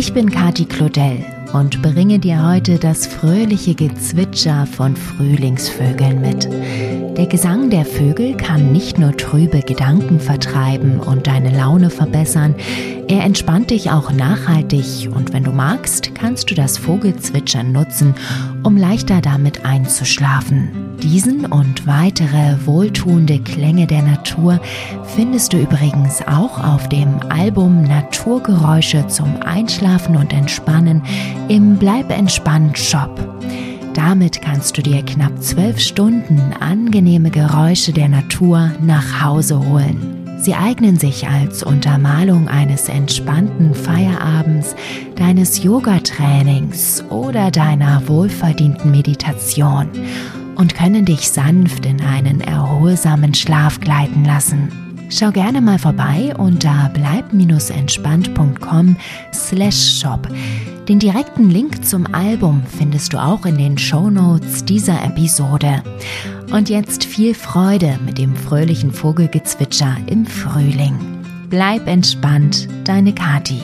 Ich bin Kati Claudel und bringe dir heute das fröhliche Gezwitscher von Frühlingsvögeln mit. Der Gesang der Vögel kann nicht nur trübe Gedanken vertreiben und deine Laune verbessern, er entspannt dich auch nachhaltig und wenn du magst, kannst du das Vogelzwitschern nutzen, um leichter damit einzuschlafen. Diesen und weitere wohltuende Klänge der Natur findest du übrigens auch auf dem Album Naturgeräusche zum Einschlafen und Entspannen im Bleib entspannt Shop. Damit kannst du dir knapp zwölf Stunden angenehme Geräusche der Natur nach Hause holen. Sie eignen sich als Untermalung eines entspannten Feierabends, deines Yoga-Trainings oder deiner wohlverdienten Meditation und können dich sanft in einen erholsamen Schlaf gleiten lassen. Schau gerne mal vorbei unter bleib-entspannt.com slash shop. Den direkten Link zum Album findest du auch in den Show Notes dieser Episode. Und jetzt viel Freude mit dem fröhlichen Vogelgezwitscher im Frühling. Bleib entspannt, deine Kati.